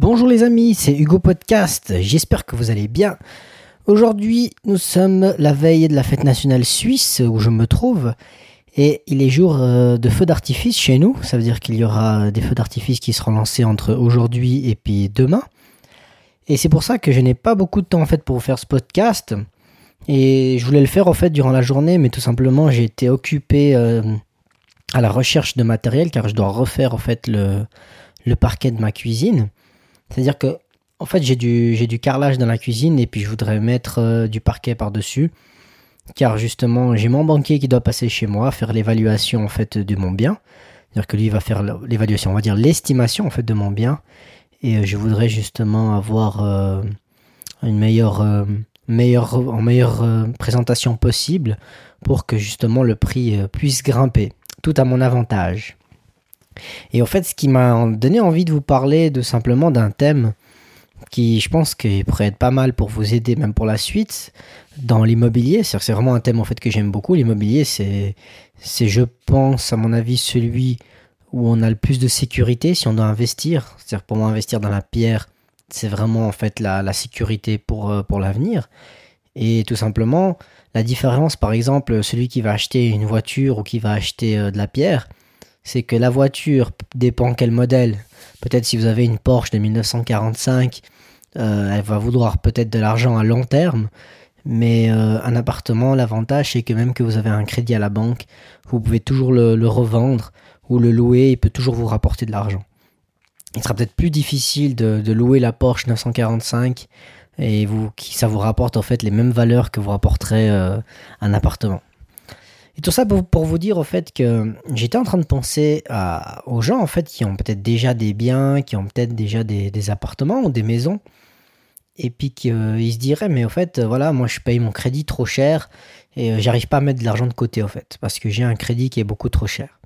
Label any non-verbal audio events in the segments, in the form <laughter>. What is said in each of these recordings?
Bonjour les amis, c'est Hugo Podcast, j'espère que vous allez bien. Aujourd'hui, nous sommes la veille de la fête nationale suisse où je me trouve et il est jour euh, de feux d'artifice chez nous, ça veut dire qu'il y aura des feux d'artifice qui seront lancés entre aujourd'hui et puis demain. Et c'est pour ça que je n'ai pas beaucoup de temps en fait pour faire ce podcast et je voulais le faire en fait durant la journée mais tout simplement j'ai été occupé euh, à la recherche de matériel car je dois refaire en fait le parquet de ma cuisine. C'est-à-dire que, en fait, j'ai du, carrelage dans la cuisine et puis je voudrais mettre euh, du parquet par-dessus. Car justement, j'ai mon banquier qui doit passer chez moi, faire l'évaluation en fait de mon bien. C'est-à-dire que lui va faire l'évaluation, on va dire l'estimation en fait de mon bien. Et euh, je voudrais justement avoir euh, une meilleure présentation possible pour que justement le prix puisse grimper, tout à mon avantage. Et en fait, ce qui m'a donné envie de vous parler de simplement d'un thème qui, je pense, qui pourrait être pas mal pour vous aider, même pour la suite, dans l'immobilier. C'est vraiment un thème en fait que j'aime beaucoup. L'immobilier, c'est, c'est, je pense, à mon avis, celui où on a le plus de sécurité si on doit investir. C'est-à-dire pour moi, investir dans la pierre, c'est vraiment en fait la, la sécurité pour, euh, pour l'avenir. Et tout simplement, la différence, par exemple, celui qui va acheter une voiture ou qui va acheter euh, de la pierre, c'est que la voiture dépend quel modèle. Peut-être si vous avez une Porsche de 1945, euh, elle va vouloir peut-être de l'argent à long terme. Mais euh, un appartement, l'avantage c'est que même que vous avez un crédit à la banque, vous pouvez toujours le, revendre ou le louer, il peut toujours vous rapporter de l'argent. Il sera peut-être plus difficile de, louer la Porsche 945 et vous, ça vous rapporte en fait les mêmes valeurs que vous rapporterait euh, un appartement. Et tout ça pour, vous dire au fait que j'étais en train de penser aux gens en fait qui ont peut-être déjà des biens, qui ont peut-être déjà des, appartements ou des maisons, et puis qu'ils euh, se diraient mais au fait voilà moi je paye mon crédit trop cher et euh, j'arrive pas à mettre de l'argent de côté au fait parce que j'ai un crédit qui est beaucoup trop cher.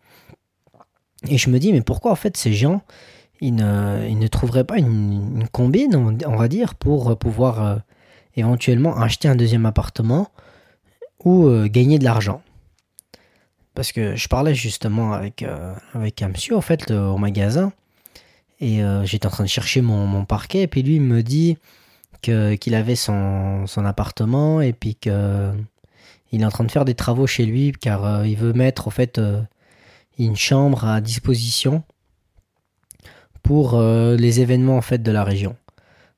Et je me dis mais pourquoi en fait ces gens ils ne, trouveraient pas une, combine on, va dire pour pouvoir euh, éventuellement acheter un deuxième appartement ou gagner de l'argent? Parce que je parlais justement avec, euh, un monsieur, fait, au magasin. Et euh, j'étais en train de chercher mon, parquet. Et puis lui, me dit qu'il avait son, appartement. Et puis qu'il est en train de faire des travaux chez lui. Car euh, il veut mettre, en fait, une chambre à disposition pour les événements, en fait, de la région.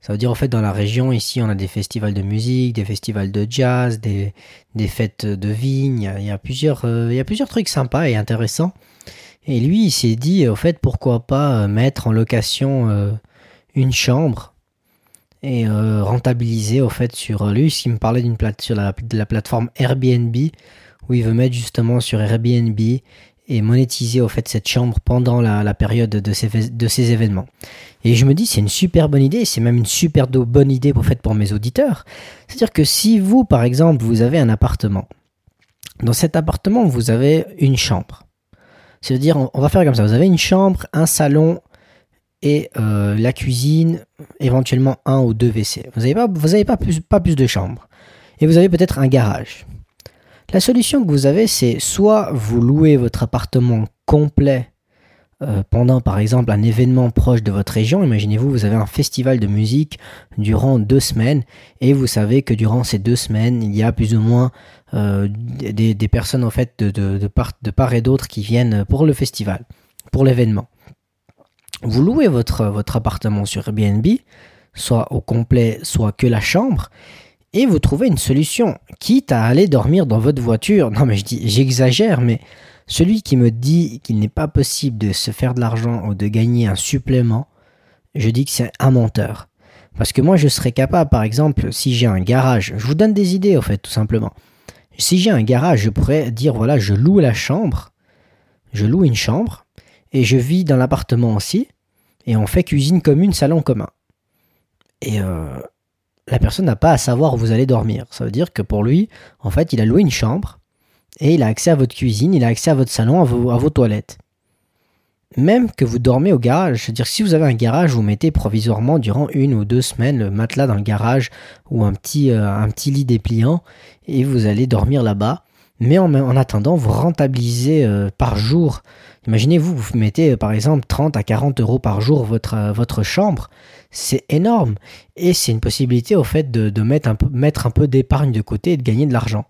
Ça veut dire en fait dans la région, ici, on a des festivals de musique, des festivals de jazz, des, des fêtes de vignes. Il y, a plusieurs, euh, il y a plusieurs trucs sympas et intéressants. Et lui, il s'est dit, au fait, pourquoi pas euh, mettre en location euh, une chambre et rentabiliser, au fait, sur lui. Il me parlait d'une plate, sur de la plateforme Airbnb, où il veut mettre justement sur Airbnb et monétiser au fait cette chambre pendant la, période de ces, de ces événements. Et je me dis, c'est une super bonne idée, c'est même une super bonne idée pour, fait, pour mes auditeurs. C'est-à-dire que si vous, par exemple, vous avez un appartement, dans cet appartement, vous avez une chambre. C'est-à-dire, on va faire comme ça, vous avez une chambre, un salon et euh, la cuisine, éventuellement un ou deux WC. Vous n'avez pas, vous avez pas, plus, pas plus de chambres. Et vous avez peut-être un garage. La solution que vous avez, c'est soit vous louez votre appartement complet euh, pendant par exemple un événement proche de votre région. Imaginez-vous, vous avez un festival de musique durant deux semaines et vous savez que durant ces deux semaines, il y a plus ou moins euh, des, personnes en fait de, part, et d'autre qui viennent pour le festival, pour l'événement. Vous louez votre appartement sur Airbnb, soit au complet, soit que la chambre, et vous trouvez une solution, quitte à aller dormir dans votre voiture. Non mais je dis, j'exagère, mais celui qui me dit qu'il n'est pas possible de se faire de l'argent ou de gagner un supplément, je dis que c'est un menteur. Parce que moi je serais capable, par exemple, si j'ai un garage, je vous donne des idées en fait, tout simplement. Si j'ai un garage, je pourrais dire voilà, je loue la chambre, je loue une chambre, et je vis dans l'appartement aussi, et on fait cuisine commune, salon commun. Et euh, la personne n'a pas à savoir où vous allez dormir. Ça veut dire que pour lui, en fait, il a loué une chambre et il a accès à votre cuisine, il a accès à votre salon, à vos, toilettes. Même que vous dormez au garage, c'est-à-dire si vous avez un garage, vous mettez provisoirement durant une ou deux semaines le matelas dans le garage ou un petit, euh, lit dépliant et vous allez dormir là-bas. Mais en, attendant, vous rentabilisez euh, par jour Imaginez vous, vous mettez par exemple 30 à 40 euros par jour votre, votre chambre, c'est énorme. Et c'est une possibilité au fait de, mettre un peu, d'épargne de côté et de gagner de l'argent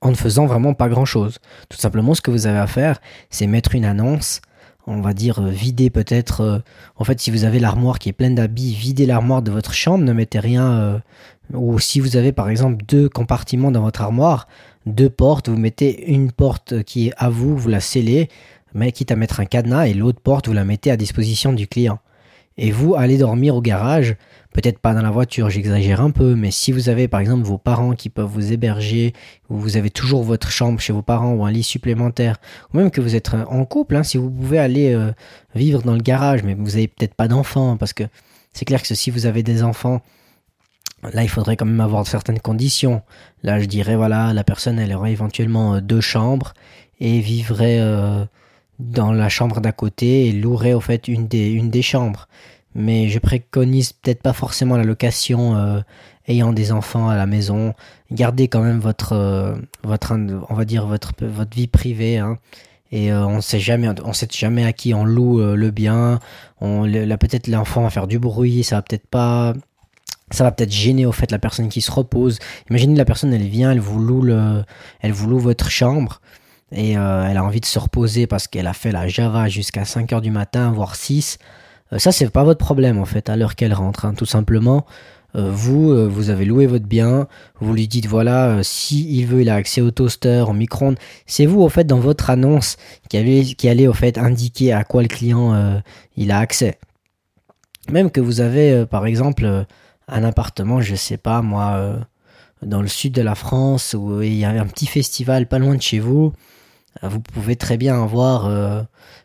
en ne faisant vraiment pas grand chose. Tout simplement, ce que vous avez à faire, c'est mettre une annonce, on va dire vider peut-être. en fait, si vous avez l'armoire qui est pleine d'habits, videz l'armoire de votre chambre, ne mettez rien. ou si vous avez par exemple deux compartiments dans votre armoire, deux portes, vous mettez une porte qui est à vous, vous la scellez, mais quitte à mettre un cadenas, et l'autre porte, vous la mettez à disposition du client. Et vous allez dormir au garage, peut-être pas dans la voiture, j'exagère un peu, mais si vous avez par exemple vos parents qui peuvent vous héberger, ou vous avez toujours votre chambre chez vos parents ou un lit supplémentaire, ou même que vous êtes en couple, hein, si vous pouvez aller euh, vivre dans le garage, mais vous n'avez peut-être pas d'enfants, parce que c'est clair que si vous avez des enfants, Là, il faudrait quand même avoir certaines conditions. Là, je dirais, voilà, la personne, elle aurait éventuellement euh, deux chambres et vivrait euh, dans la chambre d'à côté et louerait au fait une des, une des chambres. Mais je préconise peut-être pas forcément la location euh, ayant des enfants à la maison. Gardez quand même votre, votre on va dire votre, votre vie privée. Hein. Et on sait jamais, on sait jamais à qui on loue le bien. On, là peut-être l'enfant va faire du bruit, ça va peut-être pas ça va peut-être gêner au fait la personne qui se repose. Imaginez la personne, elle vient, elle vous loue, le, elle vous loue votre chambre et euh, elle a envie de se reposer parce qu'elle a fait la Java jusqu'à 5 heures du matin, voire 6. Euh, ça, c'est pas votre problème en fait, à l'heure qu'elle rentre. Hein. Tout simplement, euh, vous, vous avez loué votre bien, vous lui dites voilà, si il veut, il a accès au toaster, au micro-ondes. C'est vous, au fait, dans votre annonce qui qui allait au fait indiquer à quoi le client il a accès. Même que vous avez, par exemple, un appartement, je sais pas moi, dans le sud de la France où il y a un petit festival pas loin de chez vous, vous pouvez très bien avoir euh,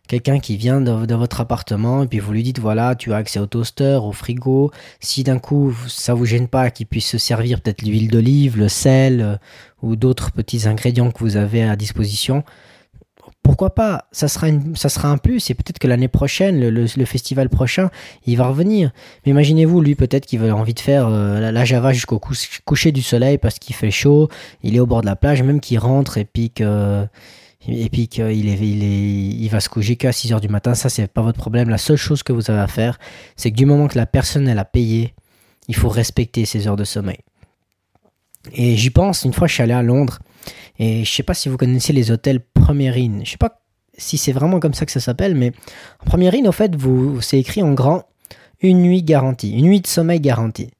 quelqu'un qui vient de, votre appartement et puis vous lui dites voilà tu as accès au toaster, au frigo. Si d'un coup ça vous gêne pas qu'il puisse se servir peut-être l'huile d'olive, le sel ou d'autres petits ingrédients que vous avez à disposition, pourquoi pas? Ça sera, ça sera un plus et peut-être que l'année prochaine, le, festival prochain, il va revenir. Mais imaginez-vous, lui, peut-être qu'il a envie de faire euh, la, Java jusqu'au coucher du soleil parce qu'il fait chaud, il est au bord de la plage, même qu'il rentre et puis que, et puis qu'il est, il est, il va se coucher qu'à 6 heures du matin. Ça, c'est pas votre problème. La seule chose que vous avez à faire, c'est que du moment que la personne, elle a payé, il faut respecter ses heures de sommeil. Et j'y pense, une fois je suis allé à Londres, et je sais pas si vous connaissez les hôtels Première Inn. Je sais pas si c'est vraiment comme ça que ça s'appelle, mais en Première Inn, au fait, vous, c'est écrit en grand une nuit garantie, une nuit de sommeil garantie.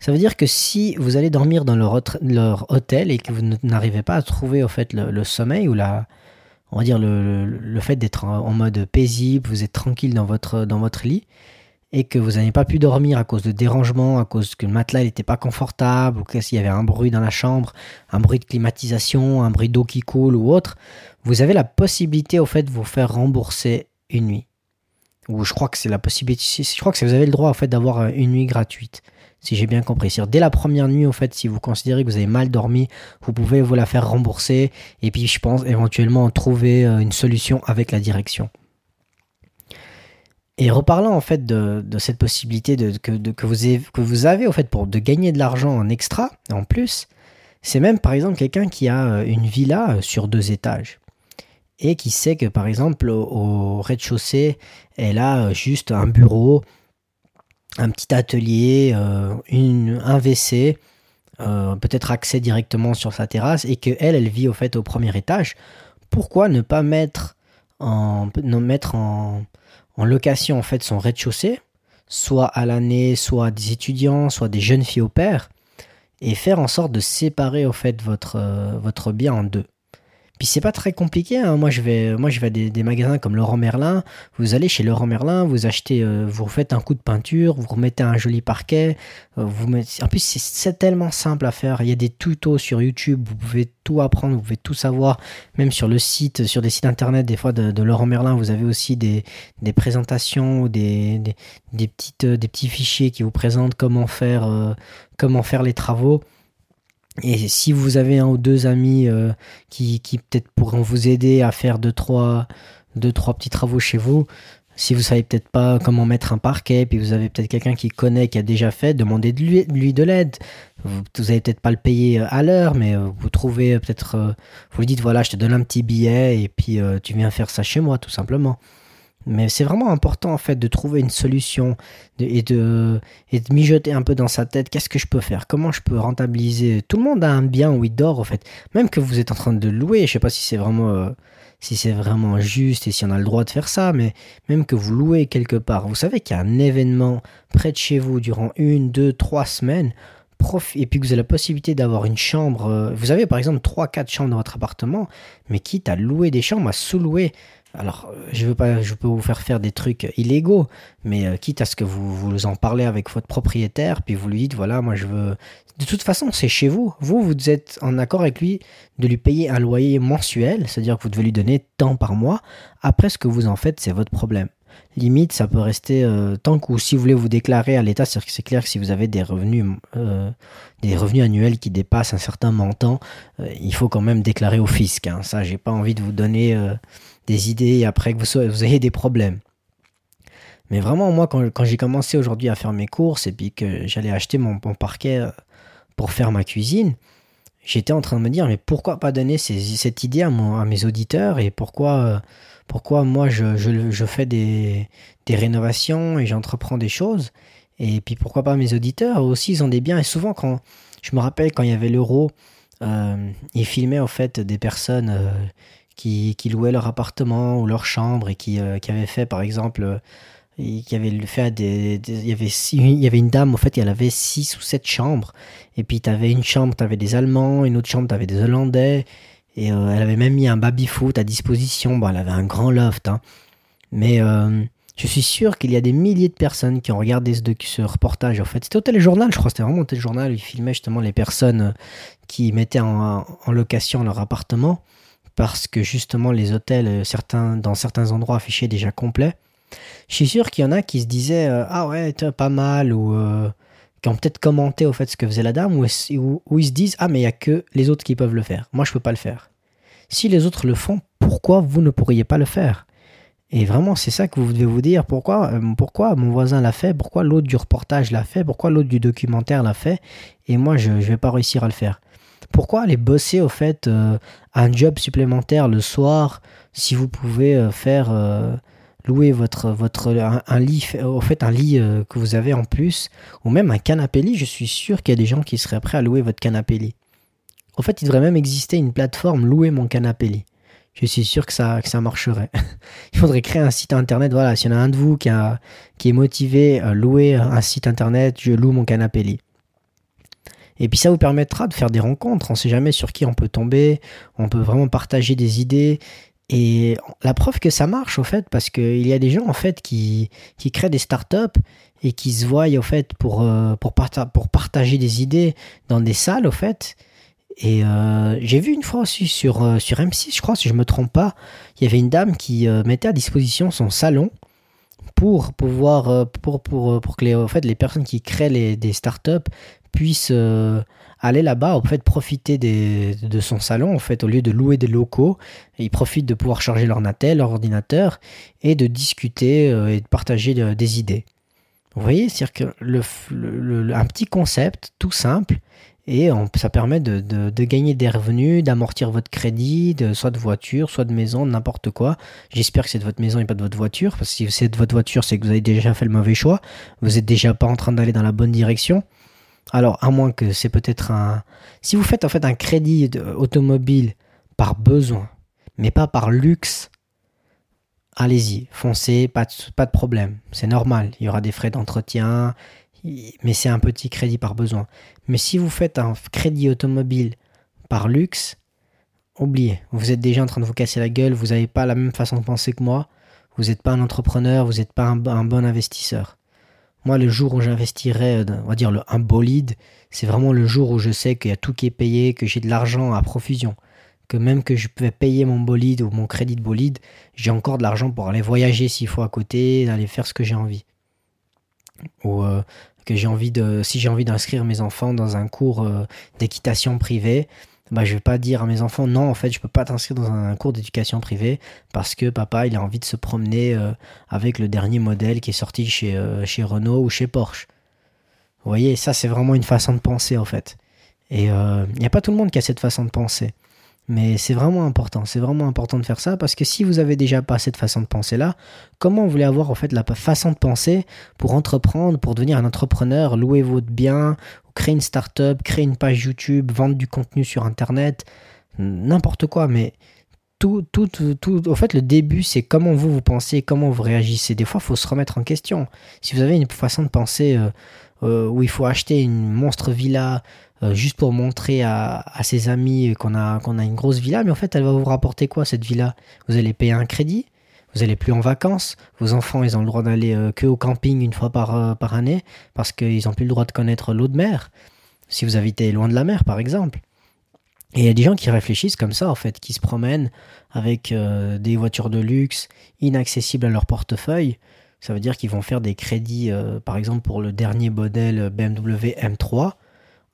Ça veut dire que si vous allez dormir dans leur, hôtel et que vous n'arrivez pas à trouver au fait le, sommeil ou la, on va dire le, fait d'être en mode paisible, vous êtes tranquille dans votre, lit, et que vous n'avez pas pu dormir à cause de dérangements, à cause que le matelas n'était pas confortable, ou qu'il y avait un bruit dans la chambre, un bruit de climatisation, un bruit d'eau qui coule ou autre, vous avez la possibilité au fait de vous faire rembourser une nuit. Ou je crois que c'est la possibilité, je crois que vous avez le droit au fait d'avoir une nuit gratuite, si j'ai bien compris. Dès la première nuit, fait, si vous considérez que vous avez mal dormi, vous pouvez vous la faire rembourser, et puis je pense éventuellement trouver euh, une solution avec la direction. Et reparlant en fait de, cette possibilité que, vous avez, au fait pour de gagner de l'argent en extra, en plus, c'est même par exemple quelqu'un qui a euh, une villa euh, sur deux étages et qui sait que par exemple au, rez-de-chaussée, elle a juste un bureau, un petit atelier, une, un WC, peut-être accès directement sur sa terrasse et que elle, vit au fait au premier étage. Pourquoi ne pas mettre en, mettre en, en location en fait son rez-de-chaussée, soit à l'année, soit des étudiants, soit des jeunes filles au père, et faire en sorte de séparer au fait votre, euh, votre bien en deux? Puis c'est pas très compliqué. Hein. Moi, je vais, moi, je vais à des, magasins comme Laurent Merlin. Vous allez chez Laurent Merlin, vous achetez, euh, vous faites un coup de peinture, vous remettez un joli parquet. Euh, vous mettez... En plus, c'est tellement simple à faire. Il y a des tutos sur YouTube. Vous pouvez tout apprendre, vous pouvez tout savoir. Même sur le site, sur des sites internet, des fois de, Laurent Merlin, vous avez aussi des, présentations ou des, petites, des petits fichiers qui vous présentent comment faire, euh, comment faire les travaux. Et si vous avez un ou deux amis euh, qui, qui peut-être pourront vous aider à faire deux trois, deux, trois petits travaux chez vous, Si vous savez peut-être pas comment mettre un parquet, puis vous avez peut-être quelqu'un qui connaît, qui a déjà fait, demandez de lui, de l'aide. Vous, vous peut-être pas le payer euh, à l'heure, mais euh, vous trouvez peut-être, vous lui dites voilà, je te donne un petit billet et puis tu viens faire ça chez moi, tout simplement. Mais c'est vraiment important en fait de trouver une solution et, de, et de mijoter un peu dans sa tête qu'est-ce que je peux faire, comment je peux rentabiliser. Tout le monde a un bien où il dort en fait, même que vous êtes en train de louer. Je sais pas si c'est vraiment si c'est vraiment juste et si on a le droit de faire ça, mais même que vous louez quelque part, vous savez qu'il y a un événement près de chez vous durant une, deux, trois semaines, et puis que vous avez la possibilité d'avoir une chambre, euh, vous avez par exemple trois, quatre chambres dans votre appartement, mais quitte à louer des chambres, à sous-louer alors, euh, je veux pas, je peux vous faire faire des trucs illégaux, mais euh, quitte à ce que vous, vous en parlez avec votre propriétaire, puis vous lui dites, voilà, moi je veux. De toute façon, c'est chez vous. Vous, vous êtes en accord avec lui de lui payer un loyer mensuel, c'est-à-dire que vous devez lui donner tant par mois. Après, ce que vous en faites, c'est votre problème. Limite, ça peut rester euh, tant que si vous voulez vous déclarer à l'État, c'est clair que si vous avez des revenus, des revenus annuels qui dépassent un certain montant, il faut quand même déclarer au fisc. Hein. Ça, j'ai pas envie de vous donner des idées après que vous, vous ayez des problèmes. Mais vraiment, moi, quand, j'ai commencé aujourd'hui à faire mes courses et puis que j'allais acheter mon, parquet euh, pour faire ma cuisine, j'étais en train de me dire, mais pourquoi pas donner cette idée à, mes auditeurs et pourquoi, euh, pourquoi moi je, fais des, rénovations et j'entreprends des choses et puis pourquoi pas mes auditeurs aussi ils ont des biens. Et souvent quand je me rappelle quand il y avait l'euro euh, ils filmaient en fait des personnes euh, qui, louaient leur appartement ou leur chambre et qui avaient fait, par exemple, euh, qui avait fait des, il, y avait, il y avait une dame, en fait, elle avait six ou sept chambres. Et puis, tu avais une chambre, tu avais des Allemands, une autre chambre, tu avais des Hollandais. Et euh, elle avait même mis un baby-foot à disposition. Bon, elle avait un grand loft. Hein. Mais je suis sûr qu'il y a des milliers de personnes qui ont regardé ce, ce reportage. En fait, c'était au téléjournal, je crois. C'était vraiment au téléjournal. Ils filmaient justement les personnes qui mettaient en, location leur appartement parce que justement les hôtels, euh, certains, dans certains endroits affichaient déjà complet. Je suis sûr qu'il y en a qui se disaient euh, ah ouais pas mal ou euh, qui ont peut-être commenté au fait ce que faisait la dame ou, ils se disent ah mais il y a que les autres qui peuvent le faire. Moi je peux pas le faire. Si les autres le font, pourquoi vous ne pourriez pas le faire? Et vraiment c'est ça que vous devez vous dire pourquoi pourquoi mon voisin l'a fait, pourquoi l'autre du reportage l'a fait, pourquoi l'autre du documentaire l'a fait? Et moi je ne vais pas réussir à le faire. Pourquoi aller bosser au fait euh, un job supplémentaire le soir si vous pouvez euh, faire euh, louer votre un, lit au fait un lit que vous avez en plus ou même un canapé lit, je suis sûr qu'il y a des gens qui seraient prêts à louer votre canapé lit. En fait, il devrait même exister une plateforme louer mon canapé lit. Je suis sûr que ça, marcherait. <laughs> il faudrait créer un site internet. Voilà, s'il y en a un de vous qui, qui est motivé à louer un site internet, je loue mon canapé lit. Et puis ça vous permettra de faire des rencontres. On ne sait jamais sur qui on peut tomber. On peut vraiment partager des idées. Et la preuve que ça marche, au fait, parce qu'il y a des gens, en fait, qui, qui créent des startups et qui se voient, au fait, pour, euh, pour, pour partager des idées dans des salles, au fait. Et euh, j'ai vu une fois aussi sur, euh, sur M6, je crois, si je ne me trompe pas, il y avait une dame qui mettait à disposition son salon pour pouvoir pour, pour, pour que les, en fait, les personnes qui créent les, des startups puisse euh, aller là-bas, en fait, profiter de son salon, en fait, au lieu de louer des locaux. Ils profitent de pouvoir charger leur natel, leur ordinateur, et de discuter euh, et de partager euh, des idées. Vous voyez, c'est-à-dire que le, un petit concept tout simple, et ça permet de, gagner des revenus, d'amortir votre crédit, soit de voiture, soit de maison, n'importe quoi. J'espère que c'est de votre maison et pas de votre voiture, parce que si c'est de votre voiture, c'est que vous avez déjà fait le mauvais choix, vous n'êtes déjà pas en train d'aller dans la bonne direction. Alors, à moins que c'est peut-être un. Si vous faites en fait un crédit automobile par besoin, mais pas par luxe, allez-y, foncez, pas de, problème. C'est normal. Il y aura des frais d'entretien, mais c'est un petit crédit par besoin. Mais si vous faites un crédit automobile par luxe, oubliez. Vous êtes déjà en train de vous casser la gueule, vous n'avez pas la même façon de penser que moi, vous n'êtes pas un entrepreneur, vous n'êtes pas un bon investisseur. Moi, le jour où j'investirai, euh, on va dire, le, un bolide, c'est vraiment le jour où je sais qu'il y a tout qui est payé, que j'ai de l'argent à profusion. Que même que je peux payer mon bolide ou mon crédit de bolide, j'ai encore de l'argent pour aller voyager s'il faut à côté, d'aller faire ce que j'ai envie. Ou euh, que j'ai envie de, si j'ai envie d'inscrire mes enfants dans un cours euh, d'équitation privée, bah, je vais pas dire à mes enfants non, en fait, je peux pas t'inscrire dans un cours d'éducation privée parce que papa, il a envie de se promener euh, avec le dernier modèle qui est sorti chez, euh, chez Renault ou chez Porsche. Vous voyez, ça, c'est vraiment une façon de penser, en fait. Et il n'y a pas tout le monde qui a cette façon de penser. Mais c'est vraiment important, c'est vraiment important de faire ça parce que si vous avez déjà pas cette façon de penser là, comment vous voulez avoir en fait la façon de penser pour entreprendre, pour devenir un entrepreneur, louer votre bien, créer une start-up, créer une page YouTube, vendre du contenu sur internet, n'importe quoi, mais tout, tout, tout, au fait, le début, c'est comment vous vous pensez, comment vous réagissez. Des fois, il faut se remettre en question. Si vous avez une façon de penser euh, euh, où il faut acheter une monstre villa, euh, juste pour montrer à, ses amis qu'on a, qu'on a une grosse villa, mais en fait, elle va vous rapporter quoi cette villa? Vous allez payer un crédit, vous n'allez plus en vacances, vos enfants, ils ont le droit d'aller euh, que au camping une fois par, euh, année, parce qu'ils n'ont plus le droit de connaître l'eau de mer, si vous habitez loin de la mer, par exemple. Et il y a des gens qui réfléchissent comme ça, en fait, qui se promènent avec des voitures de luxe inaccessibles à leur portefeuille. Ça veut dire qu'ils vont faire des crédits, par exemple, pour le dernier modèle BMW M3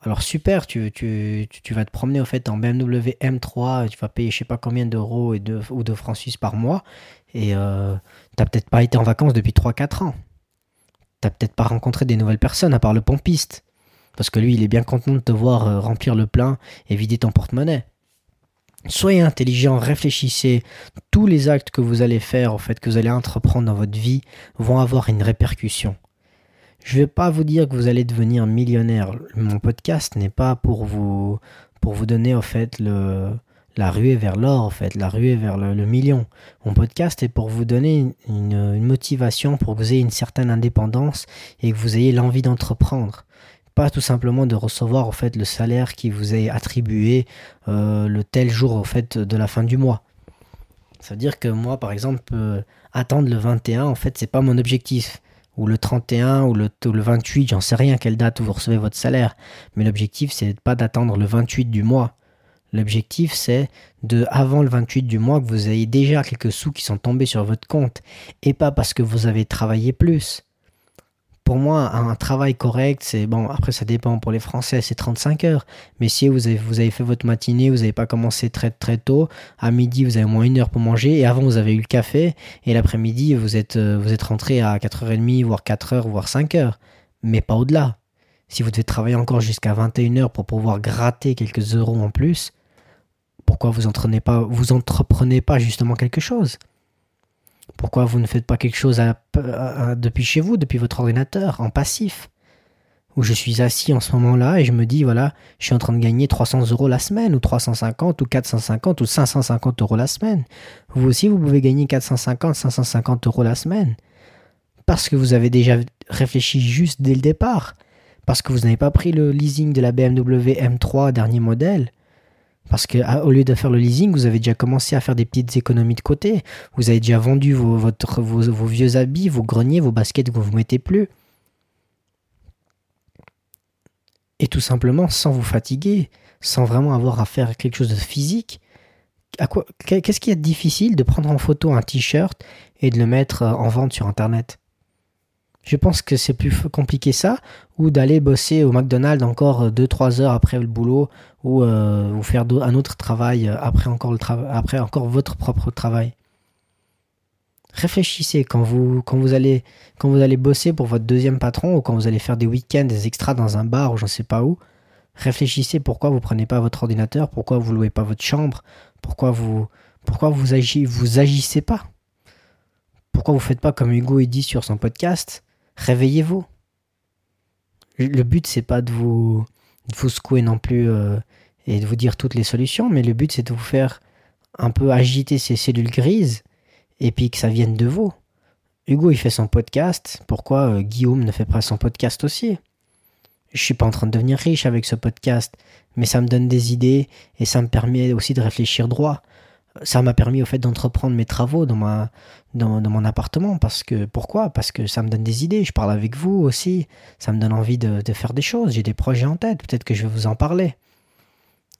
alors super, tu, vas te promener en fait en BMW M3, tu vas payer je sais pas combien d'euros ou de francs suisses par mois, et euh, t'as peut-être pas été en vacances depuis 3-4 ans. T'as peut-être pas rencontré des nouvelles personnes à part le pompiste. Parce que lui, il est bien content de te voir euh, remplir le plein et vider ton porte-monnaie. Soyez intelligent, réfléchissez. Tous les actes que vous allez faire, en fait, que vous allez entreprendre dans votre vie, vont avoir une répercussion. Je ne vais pas vous dire que vous allez devenir millionnaire. Mon podcast n'est pas pour vous, pour vous donner en fait le, la ruée vers l'or, en fait, la ruée vers le, million. Mon podcast est pour vous donner une, motivation, pour que vous ayez une certaine indépendance et que vous ayez l'envie d'entreprendre. Pas tout simplement de recevoir en fait le salaire qui vous est attribué euh, le tel jour fait de la fin du mois. Ça veut dire que moi, par exemple, euh, attendre le 21, en fait, c'est pas mon objectif ou le 31 ou le, le 28, j'en sais rien quelle date vous recevez votre salaire. Mais l'objectif, c'est pas d'attendre le 28 du mois. L'objectif, c'est de, avant le 28 du mois, que vous ayez déjà quelques sous qui sont tombés sur votre compte. Et pas parce que vous avez travaillé plus pour moi, un travail correct, c'est bon. Après, ça dépend. Pour les Français, c'est 35 heures. Mais si vous avez, vous avez fait votre matinée, vous n'avez pas commencé très très tôt, à midi, vous avez au moins une heure pour manger. Et avant, vous avez eu le café. Et l'après-midi, vous êtes, euh, vous êtes rentré à 4h30, voire 4h, voire 5h. Mais pas au-delà. Si vous devez travailler encore jusqu'à 21h pour pouvoir gratter quelques euros en plus, pourquoi vous entreprenez pas justement quelque chose? Pourquoi vous ne faites pas quelque chose depuis chez vous, depuis votre ordinateur, en passif? Où je suis assis en ce moment-là et je me dis, voilà, je suis en train de gagner 300 euros la semaine, ou 350, ou 450, ou 550 euros la semaine. Vous aussi, vous pouvez gagner 450, 550 euros la semaine. Parce que vous avez déjà réfléchi juste dès le départ. Parce que vous n'avez pas pris le leasing de la BMW M3 dernier modèle parce que au lieu de faire le leasing, vous avez déjà commencé à faire des petites économies de côté. Vous avez déjà vendu vos, vieux habits, vos greniers, vos baskets que vous ne mettez plus. Et tout simplement, sans vous fatiguer, sans vraiment avoir à faire quelque chose de physique. Qu'est-ce qui est difficile de prendre en photo un t-shirt et de le mettre en vente sur Internet? Je pense que c'est plus compliqué ça, ou d'aller bosser au McDonald's encore 2-3 heures après le boulot, ou, euh, faire un autre travail après encore, le après encore votre propre travail. Réfléchissez quand vous, allez, bosser pour votre deuxième patron, ou quand vous allez faire des week-ends, des extras dans un bar ou j'en sais pas où. Réfléchissez pourquoi vous prenez pas votre ordinateur, pourquoi vous louez pas votre chambre, pourquoi vous, pourquoi vous, agissez, vous agissez pas. Pourquoi vous faites pas comme Hugo dit sur son podcast réveillez-vous. Le but, c'est pas de vous, vous secouer non plus euh, et de vous dire toutes les solutions, mais le but, c'est de vous faire un peu agiter ces cellules grises et puis que ça vienne de vous. Hugo, il fait son podcast. Pourquoi euh, Guillaume ne fait pas son podcast aussi? Je suis pas en train de devenir riche avec ce podcast, mais ça me donne des idées et ça me permet aussi de réfléchir droit ça m'a permis au fait d'entreprendre mes travaux dans, ma, dans, mon appartement. Parce que, pourquoi? Parce que ça me donne des idées. Je parle avec vous aussi. Ça me donne envie de, faire des choses. J'ai des projets en tête. Peut-être que je vais vous en parler.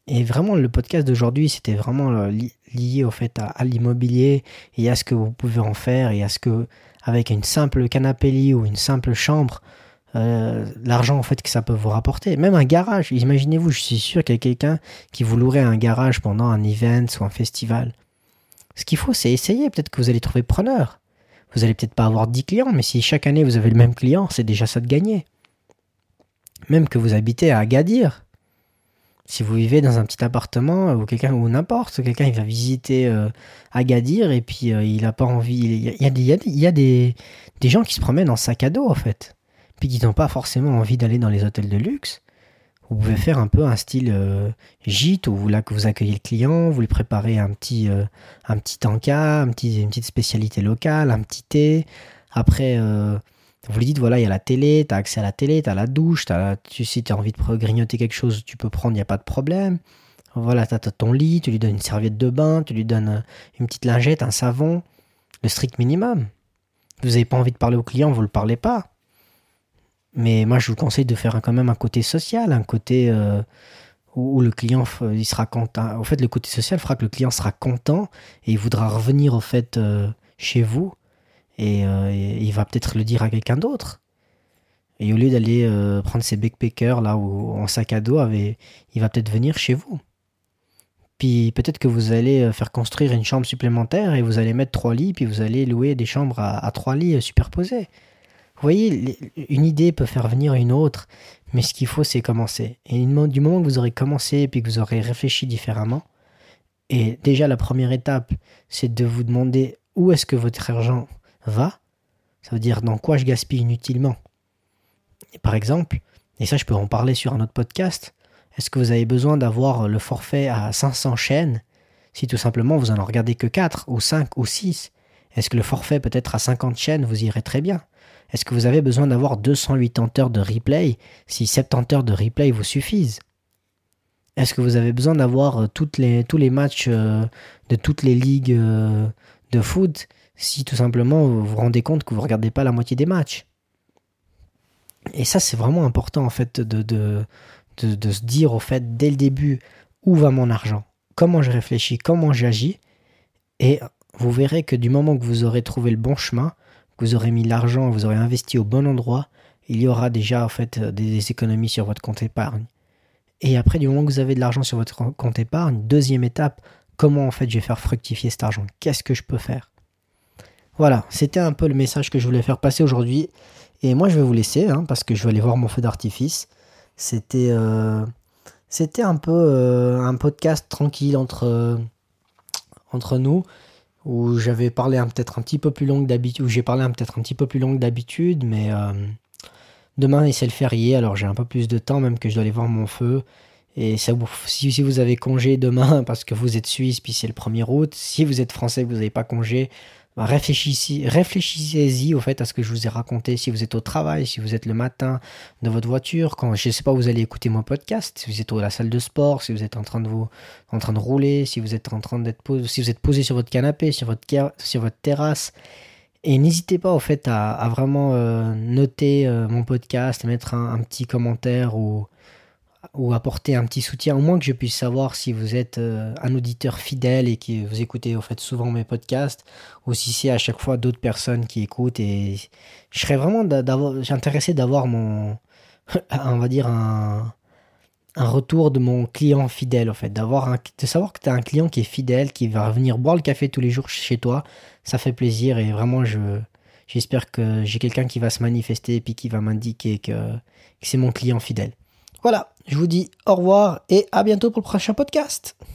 Et vraiment, le podcast d'aujourd'hui, c'était vraiment euh, lié au fait à, l'immobilier et à ce que vous pouvez en faire et à ce que, avec une simple canapé lit ou une simple chambre, euh, l'argent en fait que ça peut vous rapporter. Même un garage, imaginez-vous, je suis sûr qu'il y a quelqu'un qui vous louerait un garage pendant un event ou un festival. Ce qu'il faut, c'est essayer. Peut-être que vous allez trouver preneur. Vous allez peut-être pas avoir 10 clients, mais si chaque année vous avez le même client, c'est déjà ça de gagner. Même que vous habitez à Agadir. Si vous vivez dans un petit appartement ou quelqu'un ou n'importe, quelqu'un il va visiter euh, Agadir et puis euh, il n'a pas envie. Il y a, y a, des, des gens qui se promènent en sac à dos en fait puis qui n'ont pas forcément envie d'aller dans les hôtels de luxe, vous pouvez faire un peu un style euh, gîte où là que vous accueillez le client, vous lui préparez un petit, euh, un petit tanka, un petit, une petite spécialité locale, un petit thé. Après, euh, vous lui dites voilà, il y a la télé, tu as accès à la télé, tu as la douche, as tu, si tu as envie de grignoter quelque chose, tu peux prendre, il n'y a pas de problème. Voilà, tu as ton lit, tu lui donnes une serviette de bain, tu lui donnes une petite lingette, un savon, le strict minimum. Vous n'avez pas envie de parler au client, vous ne le parlez pas. Mais moi, je vous conseille de faire quand même un côté social, un côté euh, où, le client sera content. En fait, le côté social fera que le client sera content et il voudra revenir au fait euh, chez vous euh, et, il va peut-être le dire à quelqu'un d'autre. Et au lieu d'aller prendre ses backpackers là où, en sac à dos, il va peut-être venir chez vous. Puis peut-être que vous allez faire construire une chambre supplémentaire et vous allez mettre trois lits, puis vous allez louer des chambres à trois lits superposés. Vous voyez, une idée peut faire venir une autre, mais ce qu'il faut, c'est commencer. Et du moment que vous aurez commencé et que vous aurez réfléchi différemment, et déjà la première étape, c'est de vous demander où est-ce que votre argent va. Ça veut dire dans quoi je gaspille inutilement. Et par exemple, et ça je peux en parler sur un autre podcast, est-ce que vous avez besoin d'avoir le forfait à 500 chaînes? Si tout simplement vous en regardez que 4 ou 5 ou 6 Est-ce que le forfait peut-être à 50 chaînes vous irait très bien? Est-ce que vous avez besoin d'avoir 280 heures de replay si 70 heures de replay vous suffisent? Est-ce que vous avez besoin d'avoir euh, tous les matchs euh, de toutes les ligues euh, de foot si tout simplement vous vous rendez compte que vous ne regardez pas la moitié des matchs? Et ça, c'est vraiment important en fait de, se dire au fait dès le début où va mon argent, comment je réfléchis, comment j'agis? Et vous verrez que du moment que vous aurez trouvé le bon chemin, vous aurez mis l'argent, vous aurez investi au bon endroit, il y aura déjà en fait euh, des, économies sur votre compte épargne. Et après, du moment que vous avez de l'argent sur votre compte épargne, deuxième étape, comment en fait je vais faire fructifier cet argent? Qu'est-ce que je peux faire? Voilà, c'était un peu le message que je voulais faire passer aujourd'hui. Et moi, je vais vous laisser hein, parce que je vais aller voir mon feu d'artifice. C'était euh, un peu euh, un podcast tranquille entre nous où j'avais parlé un petit peu plus long d'habitude, j'ai parlé peut-être un petit peu plus long d'habitude, mais euh, demain c'est le férié, alors j'ai un peu plus de temps même que je dois aller voir mon feu. Et si, vous avez congé demain <laughs> parce que vous êtes suisse, puis c'est le 1er août, si vous êtes français vous n'avez pas congé, réfléchissez-y au fait à ce que je vous ai raconté. Si vous êtes au travail, si vous êtes le matin de votre voiture, quand je ne sais pas vous allez écouter mon podcast, si vous êtes à la salle de sport, si vous êtes en train de vous en train de rouler, si vous êtes en train d'être posé, si vous êtes posé sur votre canapé, sur votre sur votre terrasse. Et n'hésitez pas au fait à, vraiment euh, noter euh, mon podcast, mettre un petit commentaire ou ou apporter un petit soutien, au moins que je puisse savoir si vous êtes euh, un auditeur fidèle et que vous écoutez au fait souvent mes podcasts, ou si c'est à chaque fois d'autres personnes qui écoutent. Et je serais vraiment intéressé d'avoir mon, <laughs> on va dire un, un retour de mon client fidèle, en fait, d'avoir de savoir que tu as un client qui est fidèle, qui va venir boire le café tous les jours chez toi, ça fait plaisir et vraiment je j'espère que j'ai quelqu'un qui va se manifester et puis qui va m'indiquer que c'est mon client fidèle. Voilà, je vous dis au revoir et à bientôt pour le prochain podcast.